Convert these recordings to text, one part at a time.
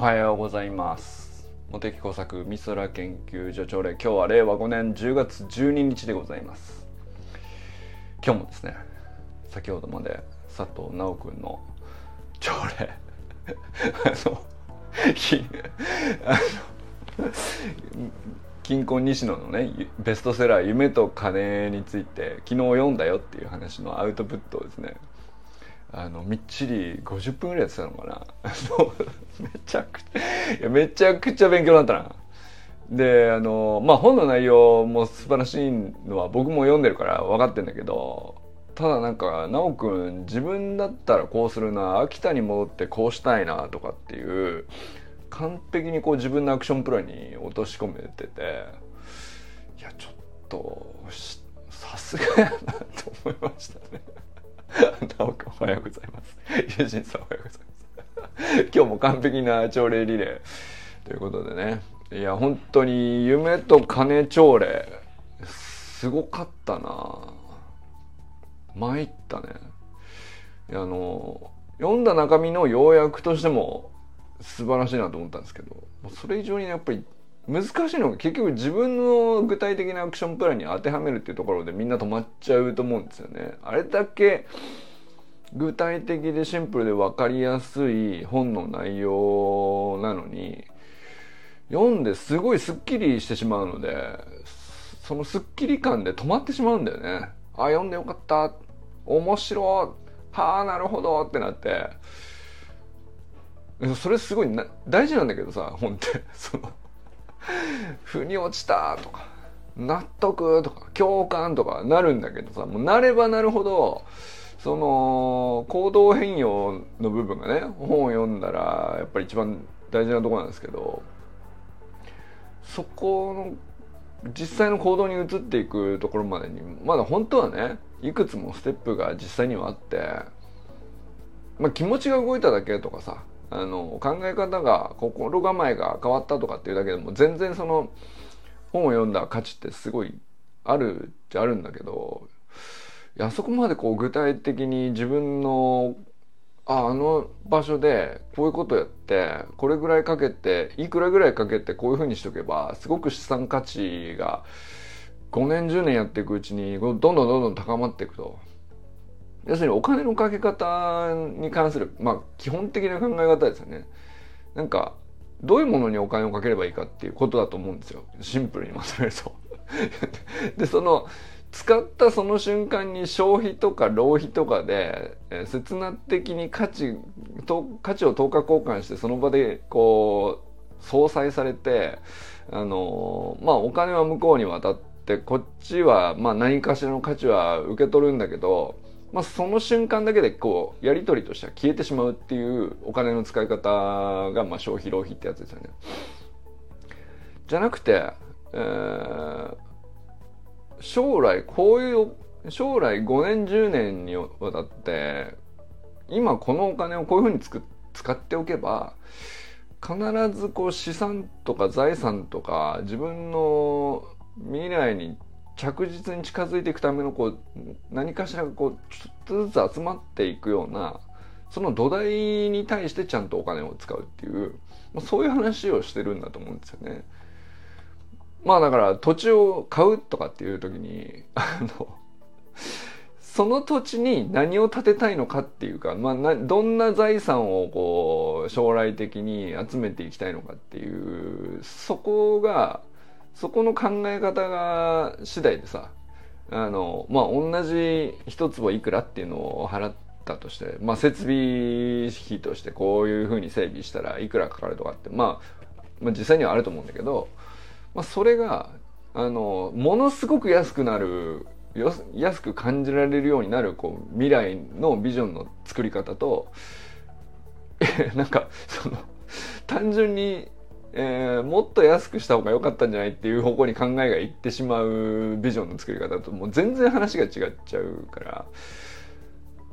おはようございます。茂木工作美空研究所朝礼今日は令和5年10月12日でございます。今日もですね先ほどまで佐藤直くんの朝礼あのあの金婚西野のねベストセラー「夢と金」について昨日読んだよっていう話のアウトプットをですねあのみっちり50分ぐらいやってたのかな めちゃくちゃめちゃくちゃ勉強になったなであのまあ本の内容も素晴らしいのは僕も読んでるから分かってんだけどただなんか奈くん自分だったらこうするな秋田に戻ってこうしたいなとかっていう完璧にこう自分のアクションプランに落とし込めてていやちょっとさすがやなと思いましたね。おはようございます。友人さんおはようございます。今日も完璧な朝礼リレーということでね。いや、本当に夢と金朝礼、すごかったな参ったね。あの、読んだ中身の要約としても素晴らしいなと思ったんですけど、それ以上にねやっぱり難しいのが結局自分の具体的なアクションプランに当てはめるっていうところでみんな止まっちゃうと思うんですよね。あれだけ具体的でシンプルで分かりやすい本の内容なのに読んですごいスッキリしてしまうのでそのスッキリ感で止まってしまうんだよね。あ読んでよかった面白いはあなるほどってなってそれすごい大事なんだけどさ本ってその腑に落ちたとか納得とか共感とかなるんだけどさもうなればなるほどその行動変容の部分がね本を読んだらやっぱり一番大事なとこなんですけどそこの実際の行動に移っていくところまでにまだ本当はねいくつもステップが実際にはあって、まあ、気持ちが動いただけとかさあの考え方が心構えが変わったとかっていうだけでも全然その本を読んだ価値ってすごいあるっちゃあるんだけどあそこまでこう具体的に自分のああの場所でこういうことやってこれぐらいかけていくらぐらいかけてこういうふうにしとけばすごく資産価値が5年10年やっていくうちにどんどんどんどん高まっていくと。要するにお金のかけ方に関する、まあ、基本的な考え方ですよね。なんかどういうものにお金をかければいいかっていうことだと思うんですよシンプルにまとめると。でその使ったその瞬間に消費とか浪費とかで、えー、刹那的に価値と価値を等価交換してその場でこう相殺されてあの、まあお金は向こうに渡ってこっちはまあ何かしらの価値は受け取るんだけどまあ、その瞬間だけでこうやり取りとしては消えてしまうっていうお金の使い方がまあ消費浪費ってやつですよね。じゃなくて、えー、将来こういう将来5年10年にわたって今このお金をこういうふうにつく使っておけば必ずこう資産とか財産とか自分の未来に着実に近づいていくためのこう何かしらこうちょっとずつ集まっていくようなその土台に対してちゃんとお金を使うっていうまそういう話をしてるんだと思うんですよね。まあだから土地を買うとかっていう時に あのその土地に何を建てたいのかっていうか、まあ、どんな財産をこう将来的に集めていきたいのかっていうそこがそこの考え方が次第でさあのまあ同じ一坪いくらっていうのを払ったとして、まあ、設備費としてこういうふうに整備したらいくらかかるとかって、まあ、まあ実際にはあると思うんだけど、まあ、それがあのものすごく安くなる安く感じられるようになるこう未来のビジョンの作り方と なんかその単純にえー、もっと安くした方が良かったんじゃないっていう方向に考えがいってしまうビジョンの作り方ともう全然話が違っちゃうから。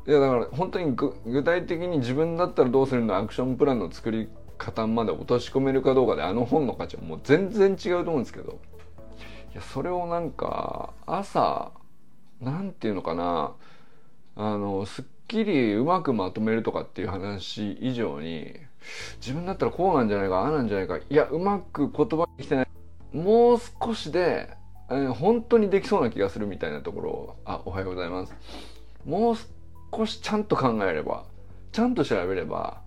いやだから本当に具体的に自分だったらどうするのアクションプランの作り方まで落とし込めるかどうかであの本の価値はもう全然違うと思うんですけど。いやそれをなんか朝なんていうのかな。あのすっきりうまくまとめるとかっていう話以上に自分だったらこうなんじゃないかああなんじゃないかいやうまく言葉にきてない。もう少しで、えー、本当にできそうな気がするみたいなところをあおはようございます。もう少しちゃんと考えればちゃんと調べれば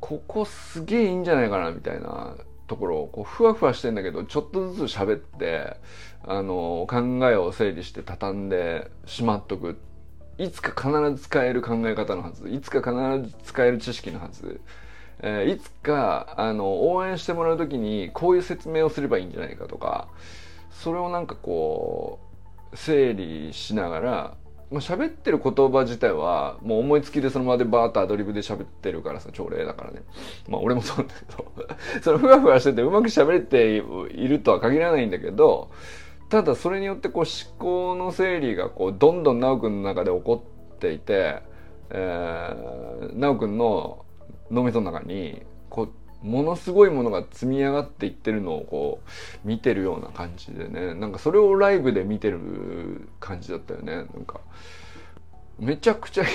ここすげえいいんじゃないかなみたいなところをこうふわふわしてんだけどちょっとずつ喋ってあの考えを整理して畳んでしまっとく。いつか必ず使える考え方のはず。いつか必ず使える知識のはず、えー、いつかあの応援してもらう時にこういう説明をすればいいんじゃないかとかそれをなんかこう整理しながらまあ、喋ってる言葉自体はもう思いつきでその場でバーッとアドリブで喋ってるからさ朝礼だからね。まあ俺もそうだけど そのふわふわしててうまく喋れているとは限らないんだけどただそれによってこう思考の整理がこうどんどん修くんの中で起こっていて、えー、修くんの脳みその中にこうものすごいものが積み上がっていってるのをこう見てるような感じでね。なんかそれをライブで見てる感じだったよね。なんかめちゃくちゃ いい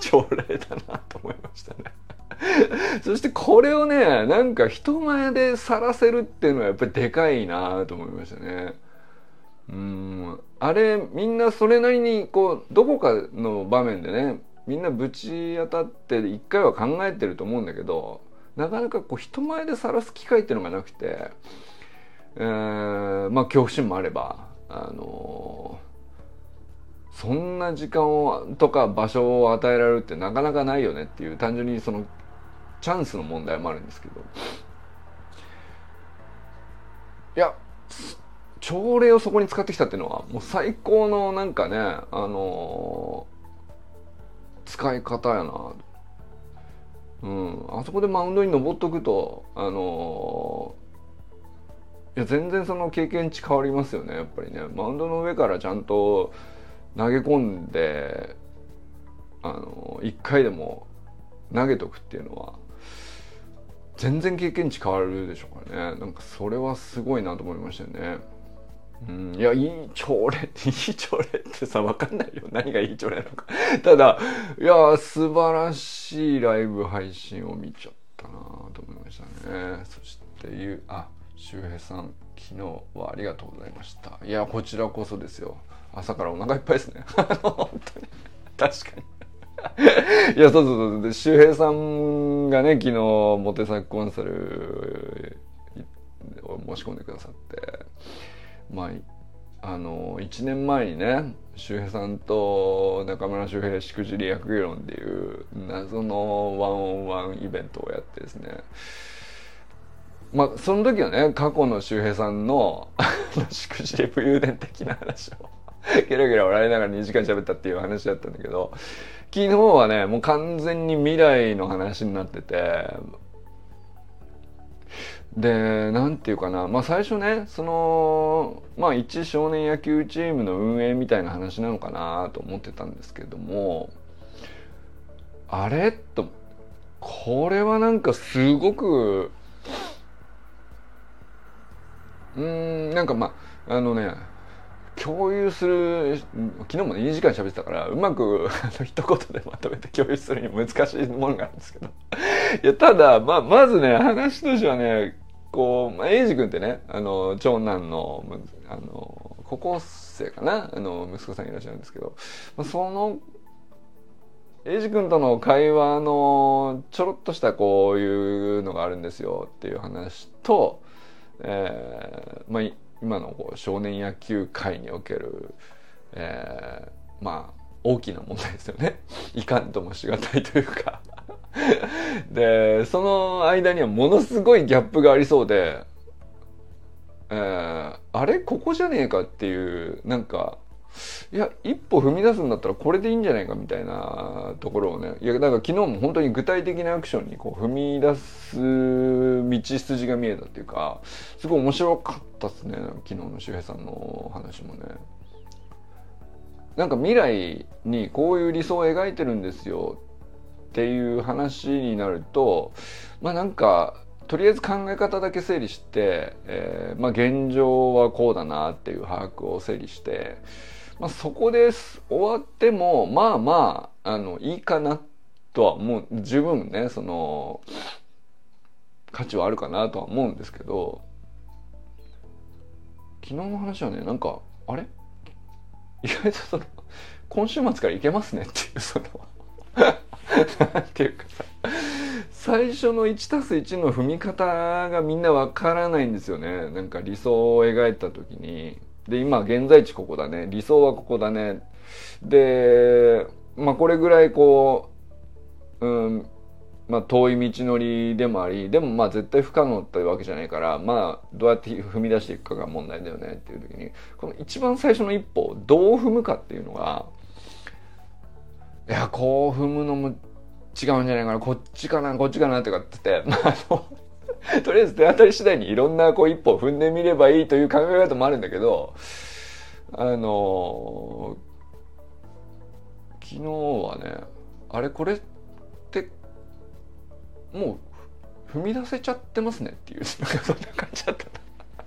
朝礼だなと思いましたね。そしてこれをねなんか人前で晒せるっていうのはやっぱりでかいなと思いましたね。うん。あれみんなそれなりにこうどこかの場面でねみんなぶち当たって一回は考えてると思うんだけどなかなかこう人前で晒す機会っていうのがなくて、えー、まあ恐怖心もあればあのー、そんな時間をとか場所を与えられるってなかなかないよねっていう単純にそのチャンスの問題もあるんですけど。いや朝礼をそこに使ってきたっていうのはもう最高のなんかねあのー使い方やな。うん、あそこでマウンドに登っとくとあのー、いや全然その経験値変わりますよねやっぱりね。マウンドの上からちゃんと投げ込んであのー、1回でも投げとくっていうのは全然経験値変わるでしょうからね。なんかそれはすごいなと思いましたよね。うん、いやいい朝礼っていい朝礼ってさ分かんないよ。何がいい朝礼なのか。ただいや素晴らしいライブ配信を見ちゃったなと思いましたね。そしていうあ周平さん昨日はありがとうございました。いやこちらこそですよ。朝からお腹いっぱいですね。本当に確かに。いやそうそうそう。で周平さんがね昨日モテサクコンサルを申し込んでくださって。まああの1年前にね周平さんと中村周平しくじり役議論っていう謎のワンオンワンイベントをやってですね。まあその時はね過去の周平さんのしくじり武勇伝的な話をゲラゲラ笑いながら2時間喋ったっていう話だったんだけど昨日はねもう完全に未来の話になっててで何て言うかなまあ最初ねそのまあ一少年野球チームの運営みたいな話なのかなと思ってたんですけどもあれ？とこれはなんかすごくうんなんかまああのね共有する昨日もね2時間喋ってたからうまく一言でまとめて共有するに難しいものがあるんですけど。いやただまあまずね話としてはねこう、まあ、エイジ君ってね、あの、長男の、あの、高校生かなあの、息子さんいらっしゃるんですけど、まあ、その、エイジ君との会話のちょろっとしたこういうのがあるんですよっていう話と、えー、まあ、今のこう少年野球界における、えー、まあ大きな問題ですよね。いかんともしがたいというか でその間にはものすごいギャップがありそうで、えー、あれ？ここじゃねえかっていうなんかいや一歩踏み出すんだったらこれでいいんじゃないかみたいなところをねいやだから昨日も本当に具体的なアクションにこう踏み出す道筋が見えたっていうかすごい面白かったっすね昨日の周平さんの話もね。なんか未来にこういう理想を描いてるんですよっていう話になるとまあなんかとりあえず考え方だけ整理して、えー、まあ現状はこうだなっていう把握を整理してまあ、そこで終わってもまあまああのいいかなとはもう。十分ねその価値はあるかなとは思うんですけど昨日の話はねなんかあれ？意外とその今週末から行けますねっていうそのなんていうか。さ最初の 1+1 の踏み方がみんなわからないんですよね。なんか理想を描いた時に。で今現在地ここだね。理想はここだね。でまあこれぐらいこううんまあ遠い道のりでもありでもまあ絶対不可能ってわけじゃないからまあどうやって踏み出していくかが問題だよねっていう時にこの一番最初の一歩をどう踏むかっていうのがいやこう踏むのも違うんじゃないかな。こっちかなこっちかなとかって言ってまああの とりあえず手当たり次第にいろんなこう一歩を踏んでみればいいという考え方もあるんだけどあの昨日はねあれこれってもう踏み出せちゃってますねっていう なんかそんな感じだった。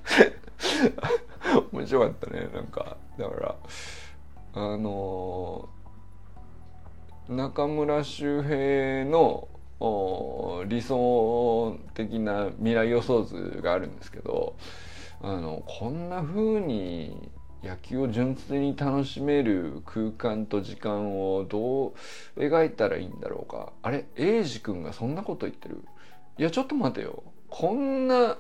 面白かったねなんか。だからあの中村周平の理想的な未来予想図があるんですけどあのこんな風に野球を純粋に楽しめる空間と時間をどう描いたらいいんだろうか。あれ英二君がそんなこと言ってる？いやちょっと待てよ。こんな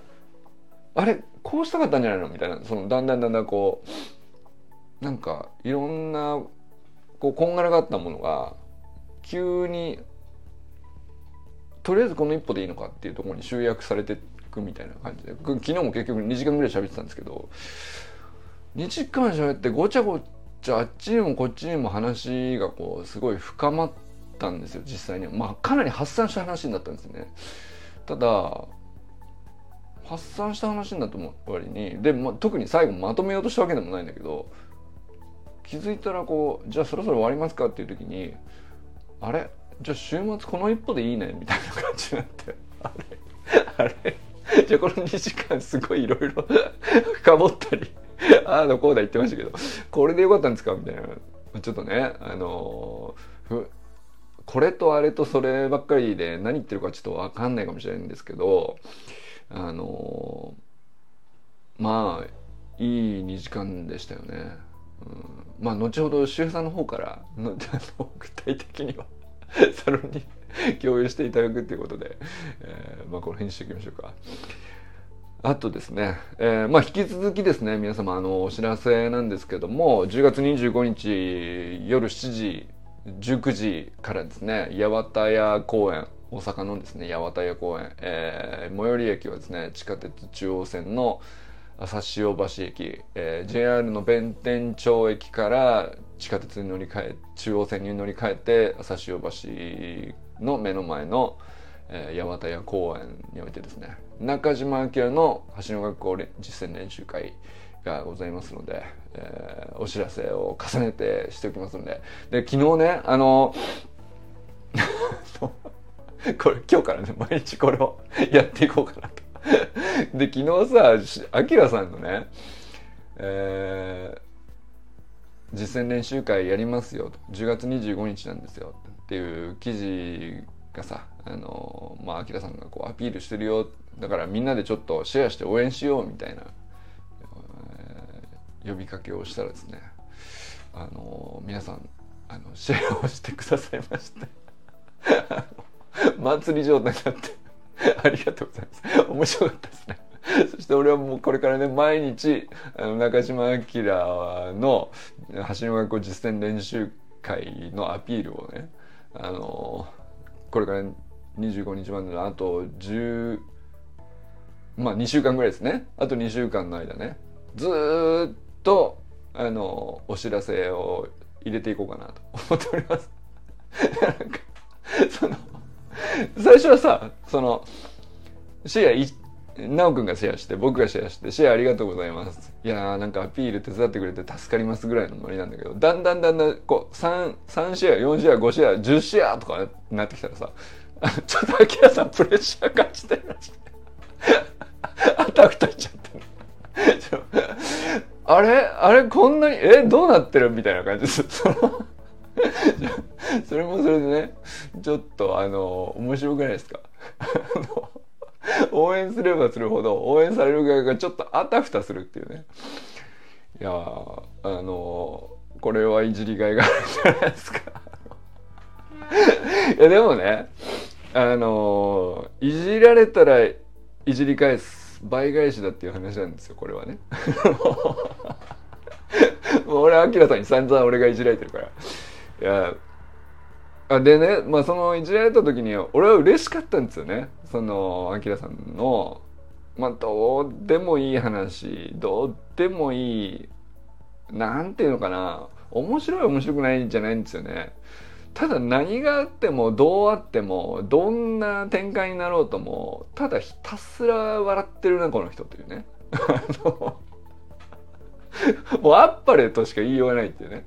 あれこうしたかったんじゃないの？みたいな。そのだんだんだんだんこうなんかいろんなこうこんがらがったものが急にとりあえずこの一歩でいいのかっていうところに集約されていくみたいな感じで。昨日も結局2時間ぐらい喋ってたんですけど2時間喋ってごちゃごちゃあっちにもこっちにも話がこうすごい深まったんですよ実際に。まあかなり発散した話になったんですね。ただ発散した話になった割にで、ま、特に最後まとめようとしたわけでもないんだけど気づいたらこうじゃあそろそろ終わりますかっていう時にあれ？じゃあ週末この一歩でいいねみたいな感じになって。あれ？あれ？じゃあこの2時間すごいいろいろ深掘ったり。ああのこうだ言ってましたけど。これでよかったんですかみたいな。ちょっとねあのこれとあれとそればっかりで何言ってるかちょっと分かんないかもしれないんですけど。あのまあいい2時間でしたよね。うん、まあ後ほど周平さんの方からの 具体的には。サロンに共有していただくっていうことで、えー、まあこの辺にしておきましょうか。あとですね、えー、まあ引き続きですね、皆様あのお知らせなんですけども、10月25日夜7時、19時からですね、八幡屋公園、大阪のですね、八幡屋公園、えー、最寄り駅はですね、地下鉄中央線の朝潮橋駅、えー、JR の弁天町駅から地下鉄に乗り換え中央線に乗り換えて朝潮橋の目の前の、えー、八幡屋公園においてですね中島明の橋の学校実践練習会がございますので、えー、お知らせを重ねてしておきますので。で昨日ねあの これ今日からね毎日これをやっていこうかなと。で昨日さあきらさんのね、えー、実践練習会やりますよ10月25日なんですよっていう記事がさあのまああきらさんがこうアピールしてるよ。だからみんなでちょっとシェアして応援しようみたいな、えー、呼びかけをしたらですねあの皆さんあのシェアをしてくださいまして。祭り 状態になって。ありがとうございます。面白かったですね。そして俺はもうこれからね、毎日、あの中島明の橋の学校実践練習会のアピールをね、あのー、これから25日までのあと10、まあ2週間ぐらいですね。あと2週間の間ね、ずっと、あのー、お知らせを入れていこうかなと 思っております。なんか、その、最初はさ、その、深夜1なおくんがシェアして、僕がシェアして、シェアありがとうございます。いやー、なんかアピール手伝ってくれて助かりますぐらいのノリなんだけど、だんだんだんだん、こう、3、3シェア、4シェア、5シェア、10シェアとかなってきたらさ、ちょっとアキさんプレッシャー感じてるらしい。あたふたしちゃって る。あれあれこんなに、えどうなってるみたいな感じです。それもそれでね、ちょっとあの、面白くないですか？応援すればするほど応援される側がちょっとあたふたするっていうね。いやあのこれはいじりがいがあるじゃないですか。いやでもねあのいじられたらいじり返す倍返しだっていう話なんですよこれはね。もう俺は明らかに散々俺がいじられてるから。いやあでねまあそのいじられた時に俺は嬉しかったんですよね。そのあきらさんのまあどうでもいい話どうでもいいなんていうのかな面白い面白くないんじゃないんですよね。ただ何があってもどうあってもどんな展開になろうともただひたすら笑ってるなこの人というね。もうあっぱれとしか言いようがないっていうね。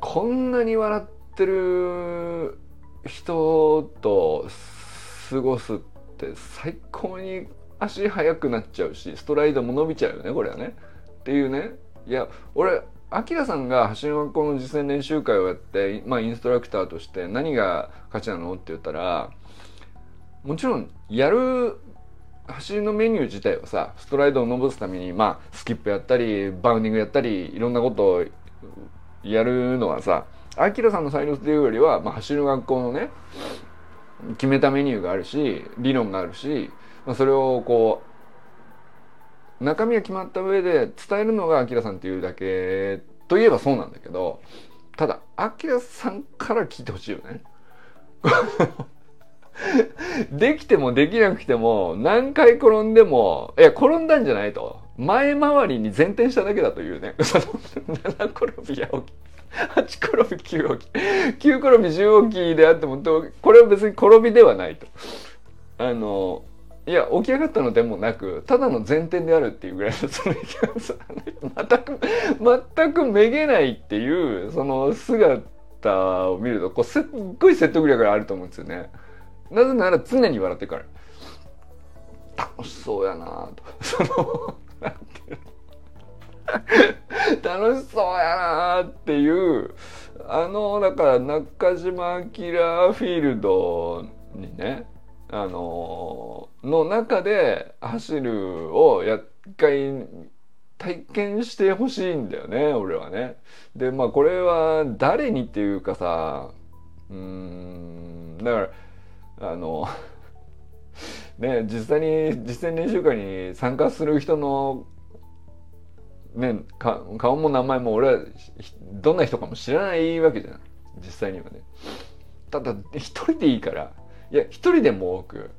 こんなに笑ってる人と過ごすって最高に足速くなっちゃうしストライドも伸びちゃうよねこれはね。っていうねいや俺アキラさんが走り学校の実践練習会をやって、まあ、インストラクターとして何が価値なのって言ったらもちろんやる走りのメニュー自体はさストライドを伸ばすためにまあスキップやったりバウンディングやったりいろんなことをやるのはさアキラさんの才能っていうよりは、まあ、走る学校のね決めたメニューがあるし理論があるし、まあ、それをこう中身が決まった上で伝えるのがアキラさんっていうだけといえばそうなんだけどただアキラさんから聞いてほしいよね。できてもできなくても何回転んでもいや転んだんじゃないと。前回りに前転しただけだというね。その7転びや起き。8転び9起き9転び10起きであってもこれは別に転びではないと。あのいや起き上がったのでもなくただの前転であるっていうぐらいのその全く全くめげないっていうその姿を見るとこうすっごい説得力があると思うんですよね。なぜなら常に笑ってから。楽しそうやなと。その楽しそうやなっていうあのだから中島明フィールドにねあのの中で走るをや一回体験してほしいんだよね俺はね。でまあこれは誰にっていうかさうんだからあのね実際に実践練習会に参加する人のね顔も名前も俺はどんな人かも知らないわけじゃん。実際にはね。ただ一人でいいから。いや一人でも多く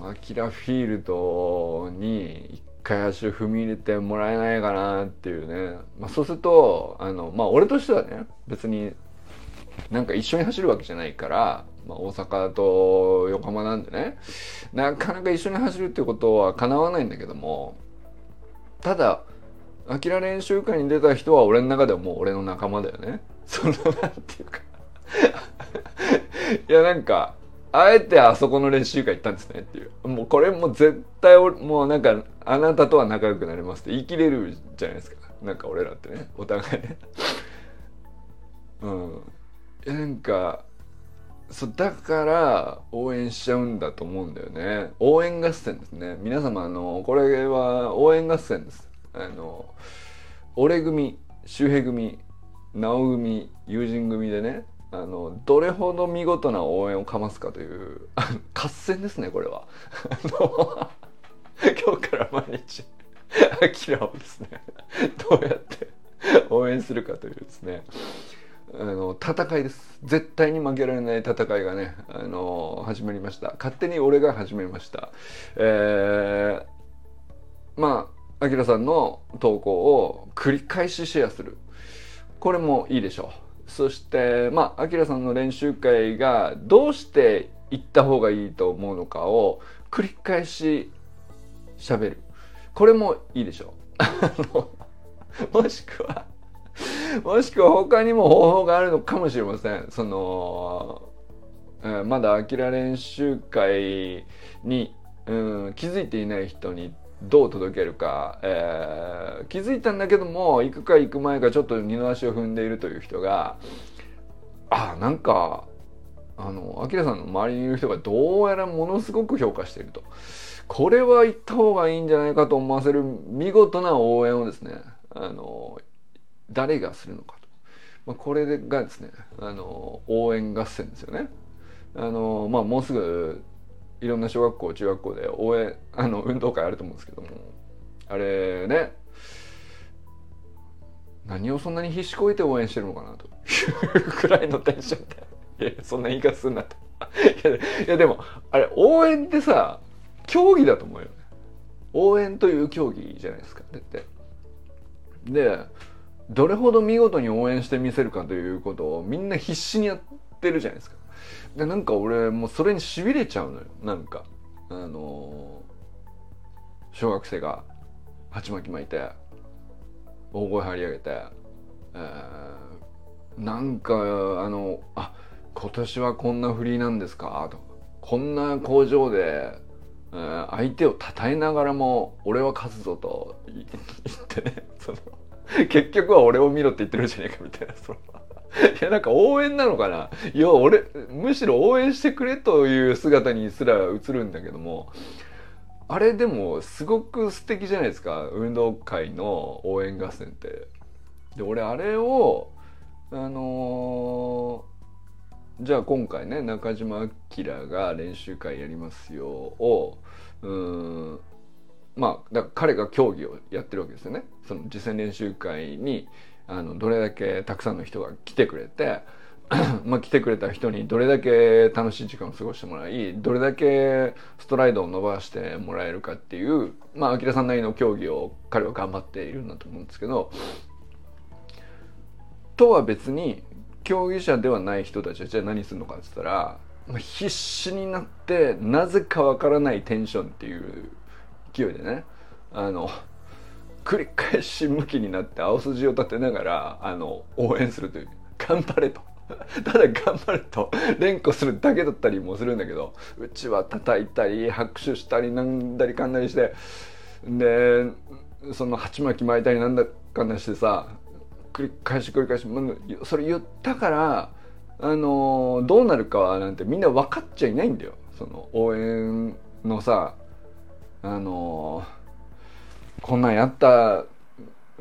アキラフィールドに一回足踏み入れてもらえないかなっていうね、まあ、そうするとあのまあ俺としてはね別になんか一緒に走るわけじゃないからまあ、大阪と横浜なんでね。なかなか一緒に走るっていうことはかなわないんだけどもただアキラ練習会に出た人は俺の中ではもう俺の仲間だよね。そのなんていうか。いやなんかあえてあそこの練習会行ったんですねっていう。もうこれも絶対もうなんかあなたとは仲良くなれますって言い切れるじゃないですか。なんか俺らってね。お互いね。うん。いやなんかそうだから応援しちゃうんだと思うんだよね。応援合戦ですね。皆様あのこれは応援合戦です。あの俺組周平組直組友人組でねあのどれほど見事な応援をかますかという 合戦ですねこれは。今日から毎日アキラをですね。どうやって応援するかというですね。あの戦いです。絶対に負けられない戦いがねあの始まりました。勝手に俺が始めました。えー、まああきらさんの投稿を繰り返しシェアする。これもいいでしょう。そしてまああきらさんの練習会がどうして行った方がいいと思うのかを繰り返し喋る。これもいいでしょう。もしくはもしくは他にも方法があるのかもしれません。その、えー、まだアキラ練習会に、うん、気づいていない人にどう届けるか、えー、気づいたんだけども行くか行く前かちょっと二の足を踏んでいるという人があなんかあのアキラさんの周りにいる人がどうやらものすごく評価していると。これは行った方がいいんじゃないかと思わせる見事な応援をですねあの誰がするのかと、まあ、これがですねあの応援合戦ですよね。あのまあもうすぐいろんな小学校中学校で応援あの運動会あると思うんですけどもあれね何をそんなに必死こいて応援してるのかなと。いうくらいのテンションでいやそんな言い方すんなと。いやでもあれ応援ってさ競技だと思うよね。応援という競技じゃないですかだってでどれほど見事に応援してみせるかということをみんな必死にやってるじゃないですか。でなんか俺もうそれにしびれちゃうのよ。なんか。あのー、小学生が鉢巻き巻いて大声張り上げて、えー、なんかあのあ今年はこんなフリーなんですか？とかこんな工場で、えー、相手を称えながらも俺は勝つぞと 言ってねその結局は俺を見ろって言ってるじゃねえかみたいなその。いやなんか応援なのかな？いや俺むしろ応援してくれという姿にすら映るんだけどもあれでもすごく素敵じゃないですか？運動会の応援合戦って。で俺あれをあのー、じゃあ今回ね中島明が練習会やりますよをうんまあだから彼が競技をやってるわけですよね。その実践練習会にあのどれだけたくさんの人が来てくれて まあ来てくれた人にどれだけ楽しい時間を過ごしてもらいどれだけストライドを伸ばしてもらえるかっていうまあ明さんなりの競技を彼は頑張っているんだと思うんですけどとは別に競技者ではない人たちはじゃあ何するのかって言ったら、まあ、必死になってなぜかわからないテンションっていう勢いでねあの繰り返し向きになって青筋を立てながらあの応援するという。頑張れと。ただ頑張れと。連呼するだけだったりもするんだけどうちは叩いたり拍手したりなんだりかんだりしてでその鉢巻き巻いたりなんだかんだしてさ繰り返し繰り返しそれ言ったからあのどうなるかはなんてみんな分かっちゃいないんだよ。その応援のさあのこんなんやった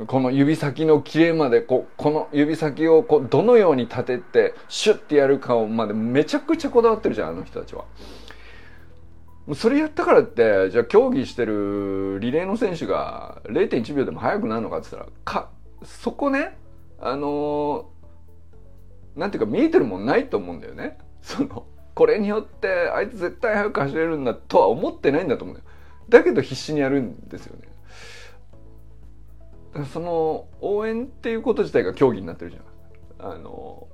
この指先の切れまでここの指先をこうどのように立ててシュッてやるかまでめちゃくちゃこだわってるじゃんあの人たちは。それやったからってじゃあ競技してるリレーの選手が0.1秒でも速くなるのかって言ったらかそこねあのー、なんていうか見えてるもんないと思うんだよね。そのこれによってあいつ絶対速く走れるんだとは思ってないんだと思うんだよ。だけど必死にやるんですよね。その応援っていうこと自体が競技になってるじゃん。あの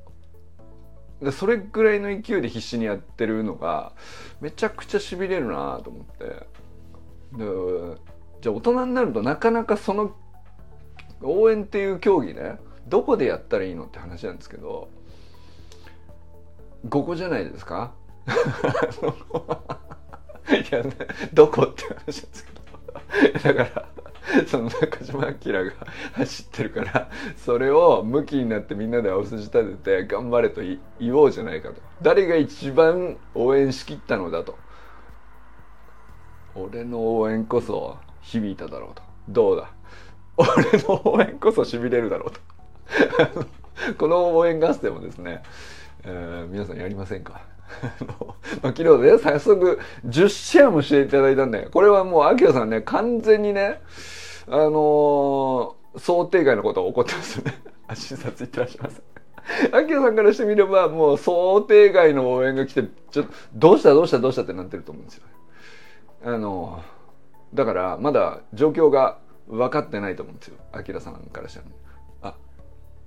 それぐらいの勢いで必死にやってるのがめちゃくちゃしびれるなと思って。でじゃあ大人になるとなかなかその応援っていう競技ねどこでやったらいいのって話なんですけどここじゃないですか？いや、ね、どこって話なんですけど。だから その中島明が走ってるからそれを向きになってみんなで青筋立てて頑張れと言おうじゃないかと。誰が一番応援しきったのだと。俺の応援こそ響いただろうと。どうだ？俺の応援こそしびれるだろうと。この応援合戦もですね、えー、皆さんやりませんか、昨日ね、早速10シェアもしていただいたんで、これはもう、アキラさんね、完全にね、あのー、想定外のことが起こってますよね。診察いってらっしゃいます。アキラさんからしてみれば、もう想定外の応援が来て、ちょっと、どうしたどうしたどうしたってなってると思うんですよ。あのー、だから、まだ状況が分かってないと思うんですよ。アキラさんからしたら、ね。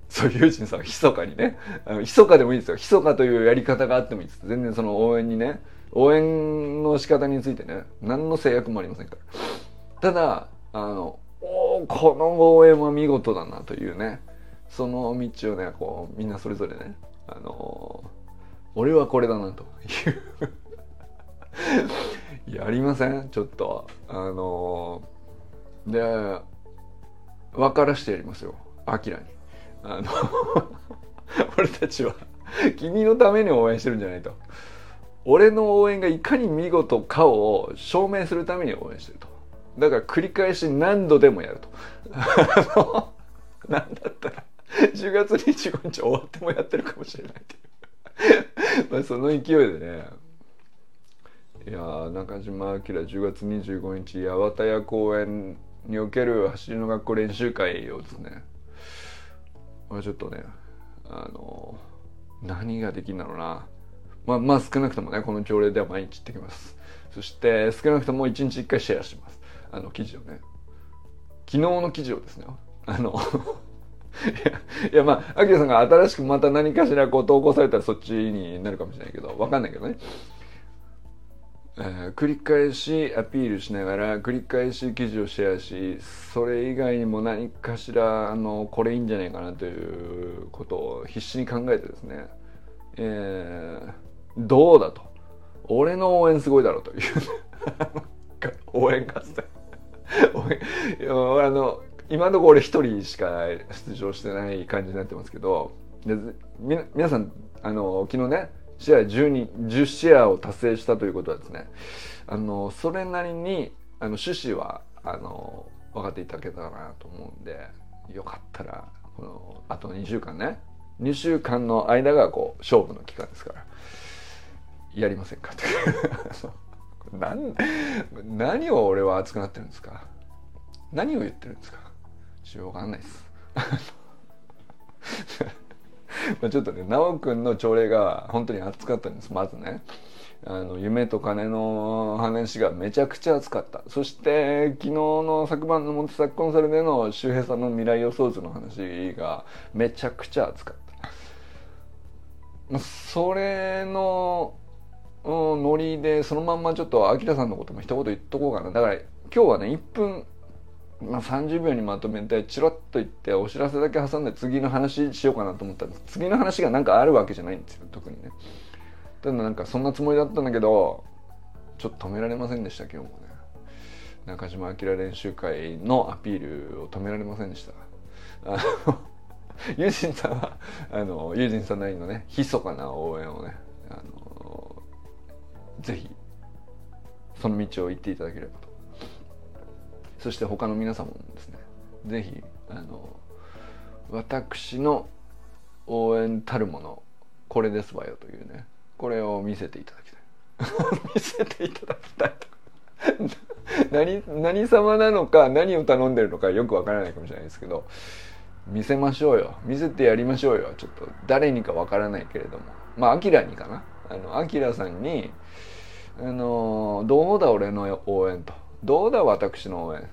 そういう人さん、密かにね、密かでもいいですよ。密かというやり方があってもいいです。全然その応援にね、応援の仕方についてね、何の制約もありませんから。ただ、あの、おこの応援は見事だなというね。その道をねこうみんなそれぞれね。あの俺はこれだなと。いうやりません？ちょっと。あので分からしてやりますよ。アキラに。あの 俺たちは君のために応援してるんじゃないと。俺の応援がいかに見事かを証明するために応援してると。だから繰り返し何度でもやると。なんだったら10月25日終わってもやってるかもしれないっていう。まあその勢いでね。いや中島明10月25日八幡屋公園における走りの学校練習会をですねまあちょっとねあの何ができるんだろうな。まあまあ少なくともねこの朝礼では毎日行ってきます。そして少なくとも1日1回シェアします。あの記事をね。昨日の記事をですね。あの いやいやまあ、アキラさんが新しくまた何かしらこう投稿されたらそっちになるかもしれないけど、わかんないけどね。えー、繰り返しアピールしながら繰り返し記事をシェアしそれ以外にも何かしらあのこれいいんじゃないかなということを必死に考えてですね、えー、どうだと。俺の応援すごいだろうという。応援合戦 あの今のところ俺一人しか出場してない感じになってますけど。でみ皆さんあの昨日ねシェア12 10シェアを達成したということはですねあのそれなりにあの趣旨はあの分かっていただけたらなと思うんでよかったらこのあと2週間ね2週間の間がこう勝負の期間ですからやりませんか？って何何を俺は熱くなってるんですか？何を言ってるんですか？しょうがないです。まあちょっとね修くんの朝礼が本当に熱かったんですまずね。あの夢と金の話がめちゃくちゃ熱かった。そして昨日の昨晩のモテサコンサルでの周平さんの未来予想図の話がめちゃくちゃ熱かった。それのノリでそのまんまちょっとアキラさんのことも一言言っとこうかな。だから今日はね1分まあ、30秒にまとめてチロッと言ってお知らせだけ挟んで次の話しようかなと思ったんです。次の話が何かあるわけじゃないんですよ特にね。ただなんかそんなつもりだったんだけどちょっと止められませんでした今日もね。中島明練習会のアピールを止められませんでした。あのユージンさんはあのユージンさんなりのね密かな応援をねあのぜひその道を行っていただければと。そして他の皆様もですね是非あの私の応援たるものこれですわよというねこれを見せていただきたい。見せていただきたい 何何様なのか何を頼んでるのかよくわからないかもしれないですけど見せましょうよ。見せてやりましょうよ。ちょっと誰にかわからないけれども。まあアキラにかな。あのアキラさんにあのどうだ俺の応援と。どうだ私の応援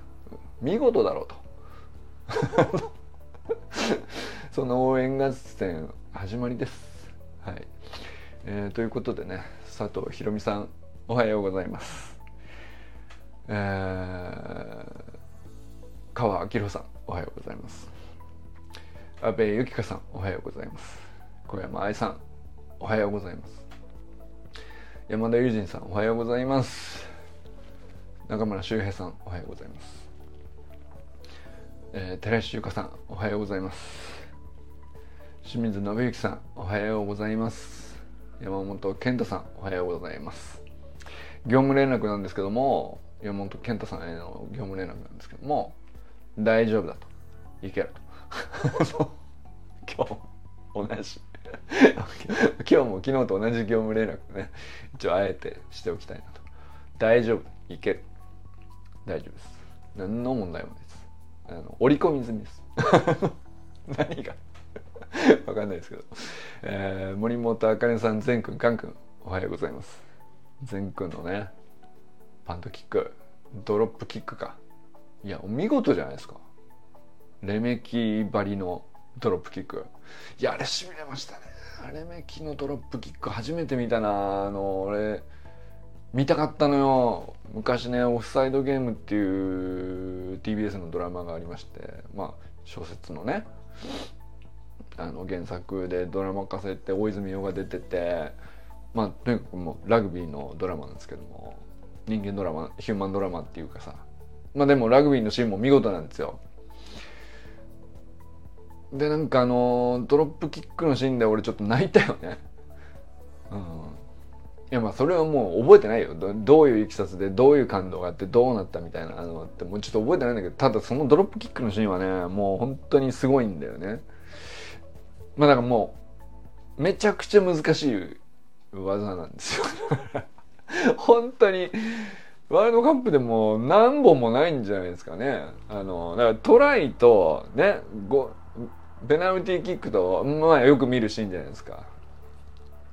見事だろうと その応援合戦始まりです。はい、えー、ということでね佐藤ひろみさんおはようございます。えー、川明さんおはようございます。安倍由紀香さんおはようございます。小山愛さんおはようございます。山田友人さんおはようございます。中村修平さんおはようございます。えー、寺石優香さんおはようございます。清水信之さんおはようございます。山本健太さんおはようございます。業務連絡なんですけども山本健太さんへの業務連絡なんですけども大丈夫だと。いけると。今日同じ。今日も昨日と同じ業務連絡ね一応あえてしておきたいなと。大丈夫いける。大丈夫です。何の問題もないあの折り込み済みです。何が？わかんないですけど、えー、森本あかねさん善くんかんくんおはようございます。善くんのねパントキックドロップキックか。いやお見事じゃないですか。レメキバリのドロップキック。いやあれしびれましたね。レメキのドロップキック初めて見たな。あの俺見たかったのよ。昔ね「オフサイドゲーム」っていう TBS のドラマがありまして。まあ小説のね。あの原作でドラマ化されて大泉洋が出てて。まあとにかくもうラグビーのドラマなんですけども。人間ドラマヒューマンドラマっていうかさ。まあでもラグビーのシーンも見事なんですよ。でなんかあのドロップキックのシーンで俺ちょっと泣いたよね。うん。いやまあそれはもう覚えてないよ。どういういきさつでどういう感動があってどうなったみたいなのってもうちょっと覚えてないんだけどただそのドロップキックのシーンはねもう本当にすごいんだよね。まあだからもうめちゃくちゃ難しい技なんですよ。本当にワールドカップでも何本もないんじゃないですかね。あのだからトライとねペナルティーキックとまあよく見るシーンじゃないですか。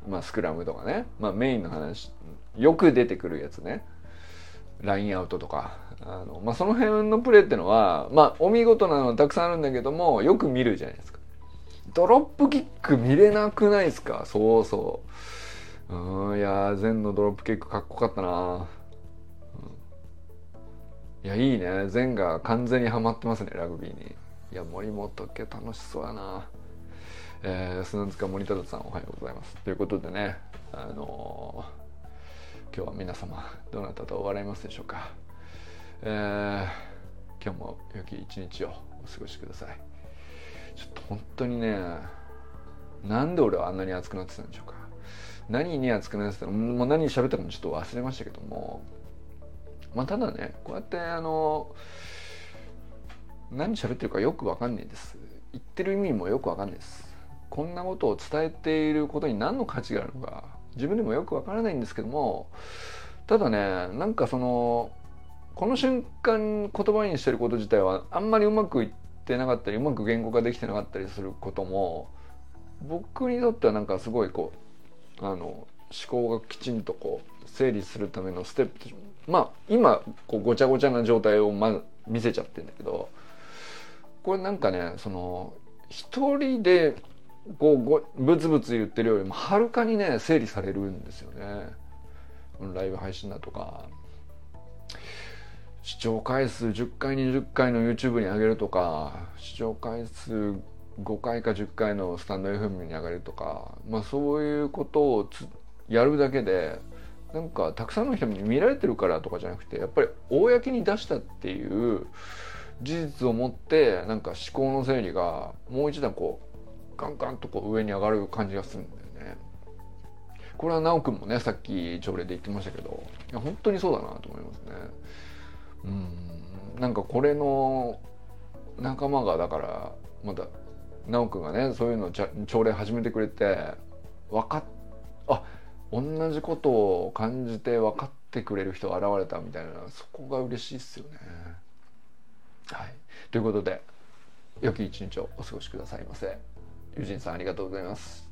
まあ、スクラムとかね、まあ、メインの話。よく出てくるやつね。ラインアウトとか。あの、まあ、その辺のプレーってのは、まあ、お見事なのはたくさんあるんだけどもよく見るじゃないですか。ドロップキック見れなくないですか？そうそう。うんいや全のドロップキックかっこよかったな、うん、いやいいね。全が完全にはまってますねラグビーに。いや森本家楽しそうやな。えー、砂塚森忠さんおはようございます。ということでねあのー、今日は皆様どなたと笑いますでしょうか、えー、今日も良き一日をお過ごしください。ちょっと本当にねなんで俺はあんなに熱くなってたんでしょうか。何に熱くなってたの？もう何喋ったかもちょっと忘れましたけども。まあただねこうやってあの何喋ってるかよくわかんないです。言ってる意味もよくわかんないです。こんなことを伝えていることに何の価値があるのか自分でもよくわからないんですけどもただねなんかそのこの瞬間言葉にしてること自体はあんまりうまくいってなかったりうまく言語化できてなかったりすることも僕にとってはなんかすごいこうあの思考がきちんとこう整理するためのステップまあ今こうごちゃごちゃな状態をま見せちゃってるんだけどこれなんかねその一人でこうごブツブツ言ってるよりもはるかにね整理されるんですよね。ライブ配信だとか。視聴回数10回20回の YouTube に上げるとか。視聴回数5回か10回のスタンド FM に上げるとか。まあそういうことをやるだけでなんかたくさんの人に見られてるからとかじゃなくてやっぱり公に出したっていう事実を持ってなんか思考の整理がもう一段こうガンガンとこう上に上がる感じがするんだよね。これは直くんもねさっき朝礼で言ってましたけどいや本当にそうだなと思いますね。うんなんかこれの仲間がだからまだ直くんがねそういうの朝礼始めてくれて分かっあ同じことを感じて分かってくれる人が現れたみたいなそこが嬉しいっすよね。はい、ということで良き一日をお過ごしくださいませ。友人さんありがとうございます。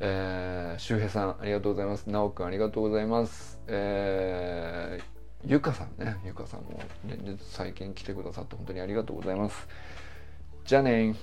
えー、周平さんありがとうございます。直くんありがとうございます。えー、ゆかさんね、ゆかさんも連日最近来てくださって本当にありがとうございます。じゃあね